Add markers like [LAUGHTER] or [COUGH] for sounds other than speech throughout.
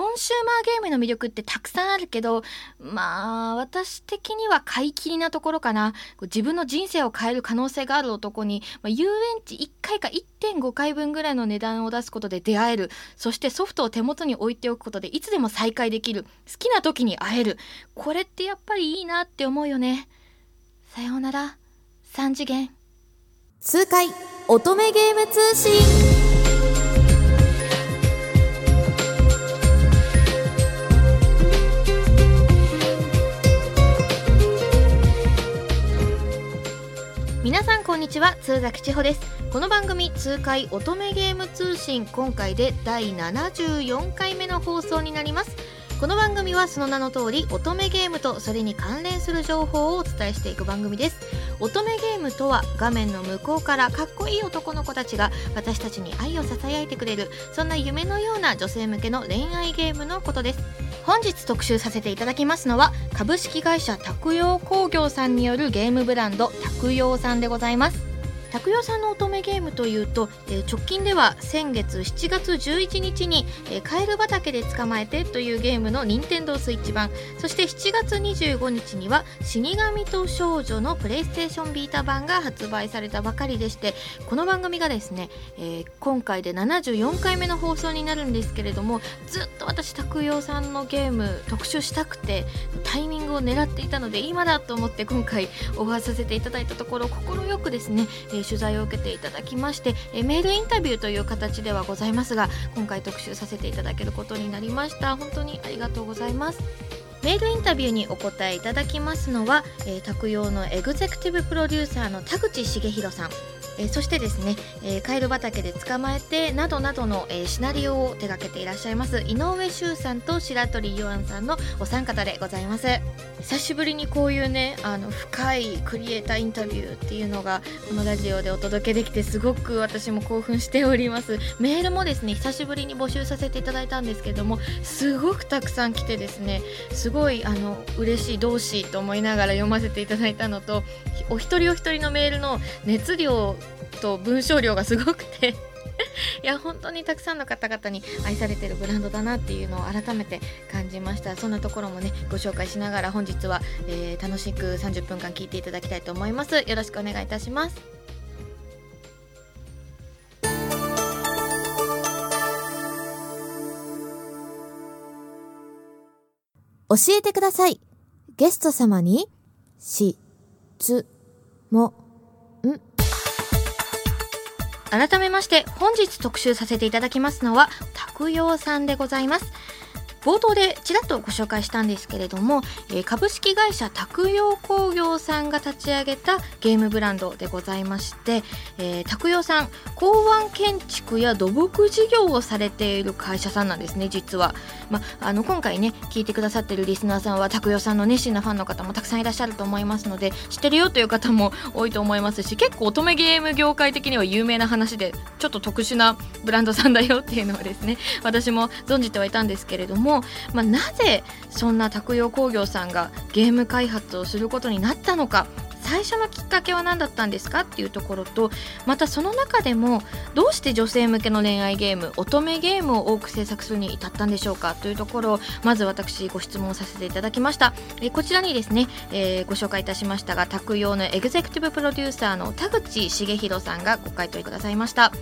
コンシューマーゲームの魅力ってたくさんあるけど、まあ、私的には買い切りなところかな。自分の人生を変える可能性がある男に、まあ、遊園地1回か1.5回分ぐらいの値段を出すことで出会える。そしてソフトを手元に置いておくことでいつでも再会できる。好きな時に会える。これってやっぱりいいなって思うよね。さようなら、3次元。痛快乙女ゲーム通信崎千穂です。この番組痛快乙女ゲーム通信今回で第74回目の放送になります。この番組はその名の通り乙女ゲームとそれに関連する情報をお伝えしていく番組です。乙女ゲームとは画面の向こうからかっこいい男の子たちが私たちに愛をささやいてくれるそんな夢のような女性向けの恋愛ゲームのことです。本日特集させていただきますのは株式会社拓陽工業さんによるゲームブランド拓陽さんでございます。拓代さんの乙女ゲームというと、え、直近では先月7月11日に、え、カエル畑で捕まえてというゲームの任天堂スイッチ版。そして7月25日には死神と少女のプレイステーションビータ版が発売されたばかりでしてこの番組がですね、えー、今回で74回目の放送になるんですけれどもずっと私拓代さんのゲーム特集したくてタイミングを狙っていたので今だと思って今回オファーさせていただいたところ快くですね、えー、取材を受けていただきまして、えメールインタビューという形ではございますが今回特集させていただけることになりました。本当にありがとうございます。メールインタビューにお答えいただきますのは、えー、拓陽のエグゼクティブプロデューサーの田口茂弘さん。えー、そしてですね、えー、カエル畑で捕まえてなどなどの、えー、シナリオを手掛けていらっしゃいます井上修さんと白鳥ゆあんさんのお三方でございます。久しぶりにこういうねあの深いクリエイターインタビューっていうのがこのラジオでお届けできてすごく私も興奮しております。メールもですね久しぶりに募集させていただいたんですけどもすごくたくさん来てですねすごいあの嬉しい同志と思いながら読ませていただいたのとお一人お一人のメールの熱量と文章量がすごくて。[LAUGHS] いや本当にたくさんの方々に愛されてるブランドだなっていうのを改めて感じました。そんなところもねご紹介しながら本日は、えー、楽しく30分間聞いていただきたいと思います。よろしくお願いいたします。教えてください。ゲスト様にしつも。改めまして本日特集させていただきますのは拓陽さんでございます。冒頭でちらっとご紹介したんですけれども、えー、株式会社拓陽工業さんが立ち上げたゲームブランドでございまして、えー、拓陽さん港湾建築や土木事業をされている会社さんなんですね実は、ま、あの今回ね聞いてくださってるリスナーさんは拓陽さんの熱心なファンの方もたくさんいらっしゃると思いますので知ってるよという方も多いと思いますし結構乙女ゲーム業界的には有名な話でちょっと特殊なブランドさんだよっていうのはですね私も存じてはいたんですけれどもも、まあ、なぜそんな拓陽工業さんがゲーム開発をすることになったのか最初のきっかけは何だったんですかっていうところとまたその中でもどうして女性向けの恋愛ゲーム乙女ゲームを多く制作するに至ったんでしょうかというところをまず私ご質問させていただきました。えこちらにですね、えー、ご紹介いたしましたが拓陽のエグゼクティブプロデューサーの田口茂弘さんがご回答くださいました。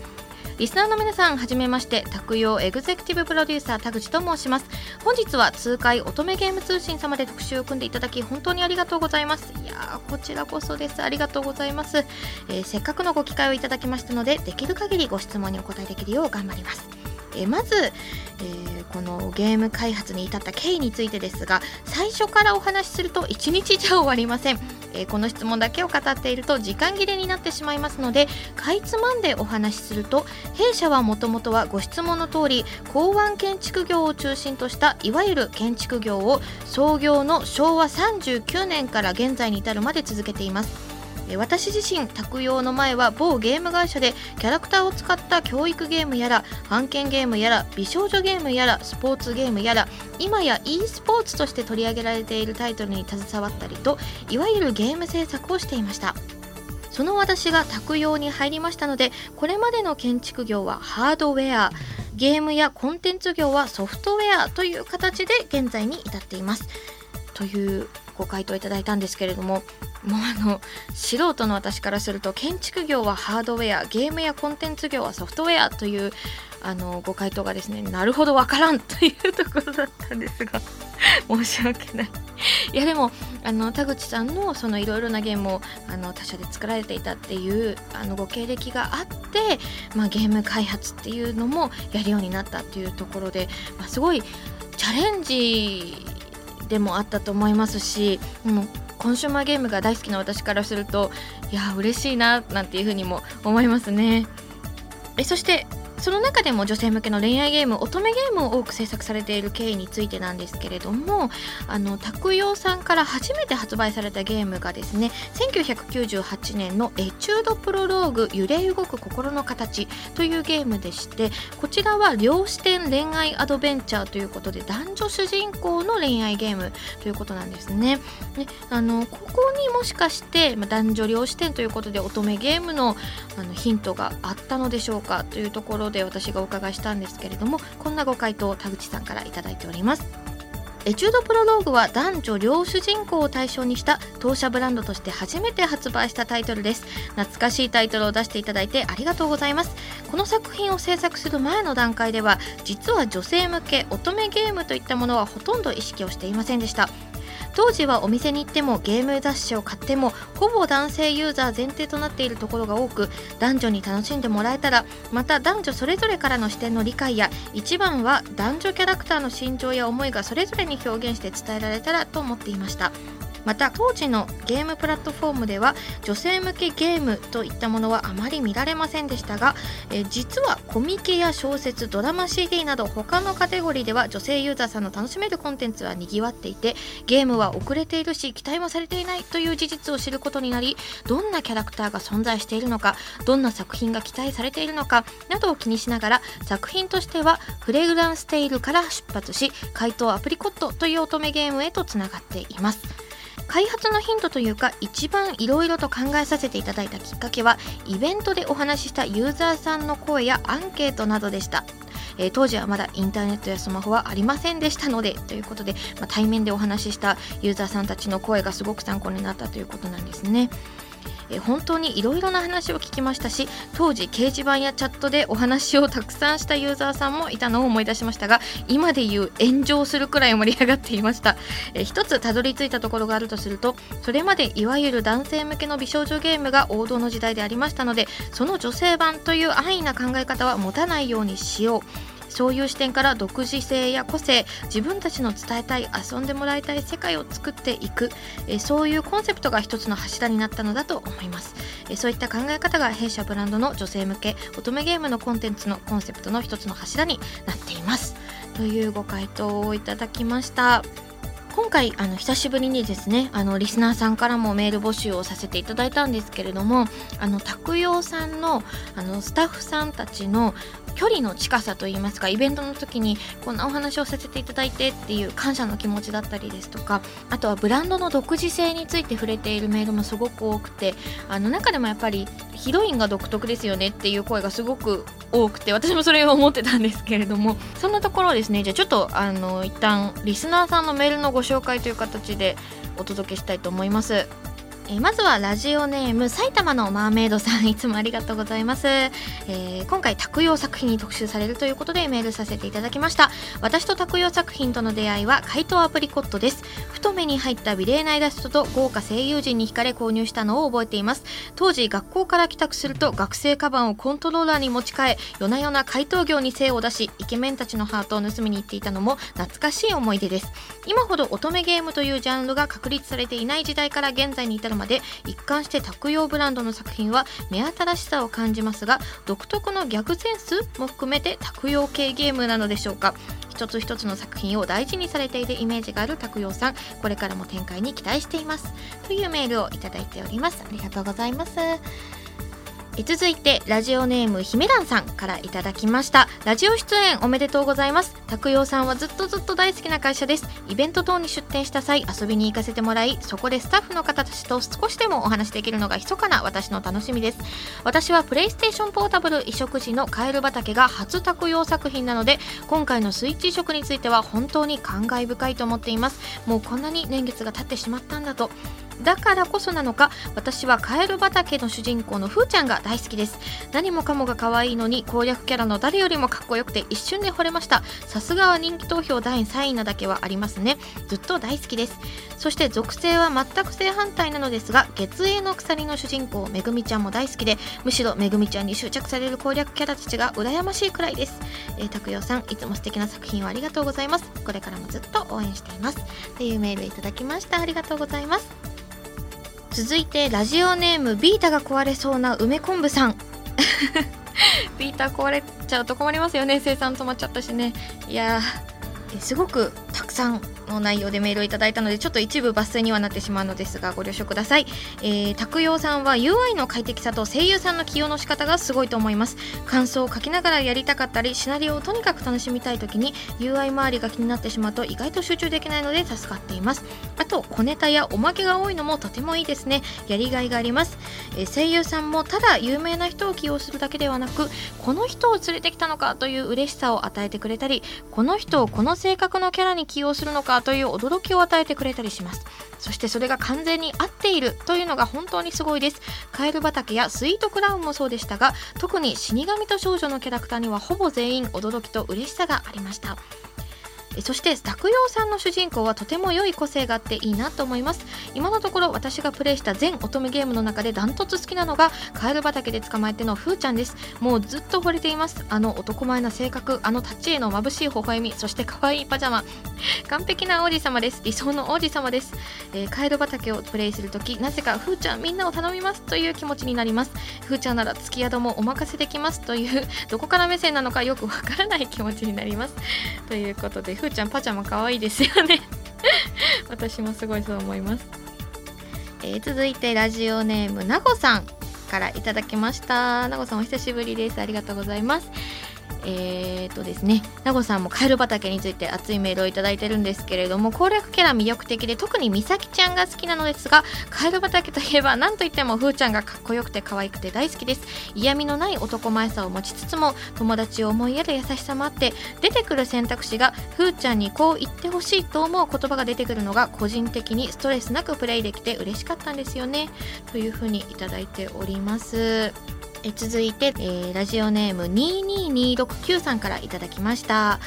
リスナーの皆さんはじめまして卓用エグゼクティブプロデューサー田口と申します。本日は痛快乙女ゲーム通信様で特集を組んでいただき本当にありがとうございます。いやこちらこそです。ありがとうございます、えー、せっかくのご機会をいただきましたのでできる限りご質問にお答えできるよう頑張ります。えまず、えー、このゲーム開発に至った経緯についてですが最初からお話しすると1日じゃ終わりません、えー、この質問だけを語っていると時間切れになってしまいますのでかいつまんでお話しすると弊社はもともとはご質問の通り港湾建築業を中心としたいわゆる建築業を創業の昭和39年から現在に至るまで続けています。私自身卓用の前は某ゲーム会社でキャラクターを使った教育ゲームやら案件ゲームやら美少女ゲームやらスポーツゲームやら今や e スポーツとして取り上げられているタイトルに携わったりといわゆるゲーム制作をしていました。その私が卓用に入りましたのでこれまでの建築業はハードウェアゲームやコンテンツ業はソフトウェアという形で現在に至っています。というご回答いただいたんですけれどももうあの素人の私からすると建築業はハードウェアゲームやコンテンツ業はソフトウェアというあのご回答がですねなるほどわからん [LAUGHS] というところだったんですが [LAUGHS] 申し訳ない。いやでもあの田口さんのそのいろいろなゲームをあの他社で作られていたっていうあのご経歴があって、まあ、ゲーム開発っていうのもやるようになったっていうところで、まあ、すごいチャレンジでもあったと思いますし、うん、コンシューマーゲームが大好きな私からするといや嬉しいななんていうふうにも思いますね。えそしてその中でも女性向けの恋愛ゲーム乙女ゲームを多く制作されている経緯についてなんですけれどもあの拓陽さんから初めて発売されたゲームがですね1998年の「エチュードプロローグ揺れ動く心の形」というゲームでしてこちらは両視点恋愛アドベンチャーということで男女主人公の恋愛ゲームということなんですね。であのここにもしかして、まあ、男女両視点ということで乙女ゲームのあのヒントがあったのでしょうかというところろで私がお伺いしたんですけれどもこんなご回答を田口さんから頂いております。エチュードプロローグは男女両主人公を対象にした当社ブランドとして初めて発売したタイトルです。懐かしいタイトルを出していただいてありがとうございます。この作品を制作する前の段階では実は女性向け乙女ゲームといったものはほとんど意識をしていませんでした。当時はお店に行ってもゲーム雑誌を買ってもほぼ男性ユーザー前提となっているところが多く男女に楽しんでもらえたらまた男女それぞれからの視点の理解や一番は男女キャラクターの心情や思いがそれぞれに表現して伝えられたらと思っていました。また当時のゲームプラットフォームでは女性向けゲームといったものはあまり見られませんでしたが、え実はコミケや小説ドラマ CD など他のカテゴリーでは女性ユーザーさんの楽しめるコンテンツはにぎわっていてゲームは遅れているし期待もされていないという事実を知ることになりどんなキャラクターが存在しているのかどんな作品が期待されているのかなどを気にしながら作品としてはフレグランステイルから出発し怪盗アプリコットという乙女ゲームへとつながっています。開発のヒントというか一番いろいろと考えさせていただいたきっかけはイベントでお話ししたユーザーさんの声やアンケートなどでした。えー、当時はまだインターネットやスマホはありませんでしたのでということで、まあ、対面でお話ししたユーザーさんたちの声がすごく参考になったということなんですね。え本当にいろいろな話を聞きましたし当時掲示板やチャットでお話をたくさんしたユーザーさんもいたのを思い出しましたが今でいう炎上するくらい盛り上がっていました、え一つたどり着いたところがあるとするとそれまでいわゆる男性向けの美少女ゲームが王道の時代でありましたのでその女性版という安易な考え方は持たないようにしよう。そういう視点から独自性や個性自分たちの伝えたい遊んでもらいたい世界を作っていく。えそういうコンセプトが一つの柱になったのだと思います。えそういった考え方が弊社ブランドの女性向け乙女ゲームのコンテンツのコンセプトの一つの柱になっています。というご回答をいただきました。今回あの久しぶりにですねあのリスナーさんからもメール募集をさせていただいたんですけれどもあの拓陽さんのあのスタッフさんたちの距離の近さといいますかイベントの時にこんなお話をさせていただいてっていう感謝の気持ちだったりですとかあとはブランドの独自性について触れているメールもすごく多くてあの中でもやっぱりヒロインが独特ですよねっていう声がすごく多くて私もそれを思ってたんですけれどもそんなところですねじゃあちょっとあの一旦リスナーさんのメールのご紹介という形でお届けしたいと思います。えまずはラジオネーム埼玉のマーメイドさん [LAUGHS] いつもありがとうございます、えー、今回卓用作品に特集されるということでメールさせていただきました。私と卓用作品との出会いは怪盗アプリコットです。太目に入った美麗なイラストと豪華声優陣に惹かれ購入したのを覚えています。当時学校から帰宅すると学生カバンをコントローラーに持ち替え夜な夜な怪盗業に精を出しイケメンたちのハートを盗みに行っていたのも懐かしい思い出です。今ほど乙女ゲームというジャンルが確立されていない時代から現在に至るまで一貫して卓用ブランドの作品は目新しさを感じますが独特のギャグセンスも含めて卓用系ゲームなのでしょうか？一つ一つの作品を大事にされているイメージがある卓用さんこれからも展開に期待しています。というメールをいただいております。ありがとうございます。続いてラジオネームひめだんさんからいただきました。ラジオ出演おめでとうございます。拓陽さんはずっとずっと大好きな会社です。イベント等に出店した際遊びに行かせてもらいそこでスタッフの方たちと少しでもお話しできるのが密かな私の楽しみです。私はプレイステーションポータブル移植時のカエル畑が初拓陽作品なので今回のスイッチ移植については本当に感慨深いと思っています。もうこんなに年月が経ってしまったんだと。だからこそなのか私はカエル畑の主人公のふーちゃんが大好きです。何もかもが可愛いのに攻略キャラの誰よりもかっこよくて一瞬で惚れました。さすがは人気投票第3位なだけはありますね。ずっと大好きです。そして属性は全く正反対なのですが月影の鎖の主人公めぐみちゃんも大好きでむしろめぐみちゃんに執着される攻略キャラたちが羨ましいくらいです。えー、拓さんいつも素敵な作品をありがとうございます。これからもずっと応援しています。というメールいただきました。ありがとうございます。続いてラジオネームビータが壊れそうな梅昆布さん。[LAUGHS] ビータ壊れちゃうと困りますよね。生産止まっちゃったしね。いやすごくたくさんの内容でメールをいただいたのでちょっと一部抜粋にはなってしまうのですがご了承ください、えー、拓陽さんは UI の快適さと声優さんの起用の仕方がすごいと思います。感想を書きながらやりたかったりシナリオをとにかく楽しみたい時に UI 周りが気になってしまうと意外と集中できないので助かっています。あと小ネタやおまけが多いのもとてもいいですね。やりがいがあります、えー、声優さんもただ有名な人を起用するだけではなくこの人を連れてきたのかという嬉しさを与えてくれたりこの人をこの性格のキャラに起用するのかという驚きを与えてくれたりしますそしてそれが完全に合っているというのが本当にすごいですカエル畑やスイートクラウンもそうでしたが特に死神と少女のキャラクターにはほぼ全員驚きと嬉しさがありましたそして卓陽さんの主人公はとても良い個性があっていいなと思います今のところ私がプレイした全乙女ゲームの中でダントツ好きなのがカエル畑で捕まえてのふーちゃんですもうずっと惚れていますあの男前な性格あのタッチへの眩しい微笑みそして可愛いパジャマ完璧な王子様です。理想の王子様です、えー、カエル畑をプレイするときなぜかふーちゃんみんなを頼みますという気持ちになります。ふーちゃんなら月宿もお任せできますという [LAUGHS] どこから目線なのかよくわからない気持ちになります。ということでふーちゃんパジャマ可愛いですよね。[LAUGHS] 私もすごいそう思います、えー、続いてラジオネームなごさんからいただきました。なごさんお久しぶりです。ありがとうございます。えーとですね、名護さんもカエル畑について熱いメールをいただいてるんですけれども攻略キャラ魅力的で特に美咲ちゃんが好きなのですがカエル畑といえば何といってもふーちゃんがかっこよくて可愛くて大好きです。嫌味のない男前さを持ちつつも友達を思いやる優しさもあって出てくる選択肢がふーちゃんにこう言ってほしいと思う言葉が出てくるのが個人的にストレスなくプレイできて嬉しかったんですよね。というふうにいただいております。え続いて、えー、ラジオネーム22269さんから頂きました。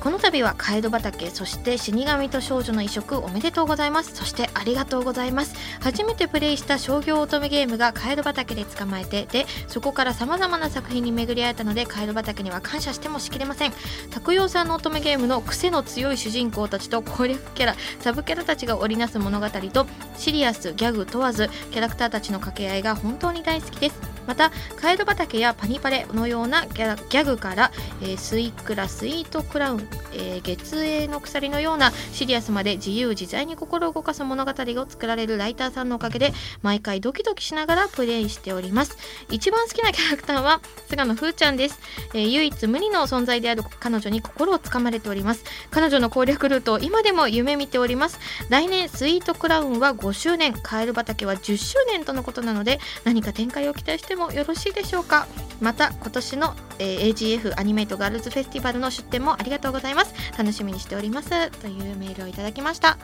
この度はカエル畑そして死神と少女の移植おめでとうございます。そしてありがとうございます。初めてプレイした商業乙女ゲームがカエル畑で捕まえてでそこから様々な作品に巡り合えたのでカエル畑には感謝してもしきれません。拓陽さんの乙女ゲームの癖の強い主人公たちと攻略キャラサブキャラたちが織りなす物語とシリアスギャグ問わずキャラクターたちの掛け合いが本当に大好きです。またカエル畑やパニパレのようなギャグから、えー、スイクラスイートクラウンえー、月影の鎖のようなシリアスまで自由自在に心を動かす物語を作られるライターさんのおかげで毎回ドキドキしながらプレイしております。一番好きなキャラクターは菅野風ちゃんです、えー、唯一無二の存在である彼女に心をつかまれております。彼女の攻略ルートを今でも夢見ております。来年スイートクラウンは5周年。カエル畑は10周年とのことなので何か展開を期待してもよろしいでしょうか？また今年の、えー、AGF アニメイトガールズフェスティバルの出展もありがとうございます。楽しみにしております。というメールをいただきました。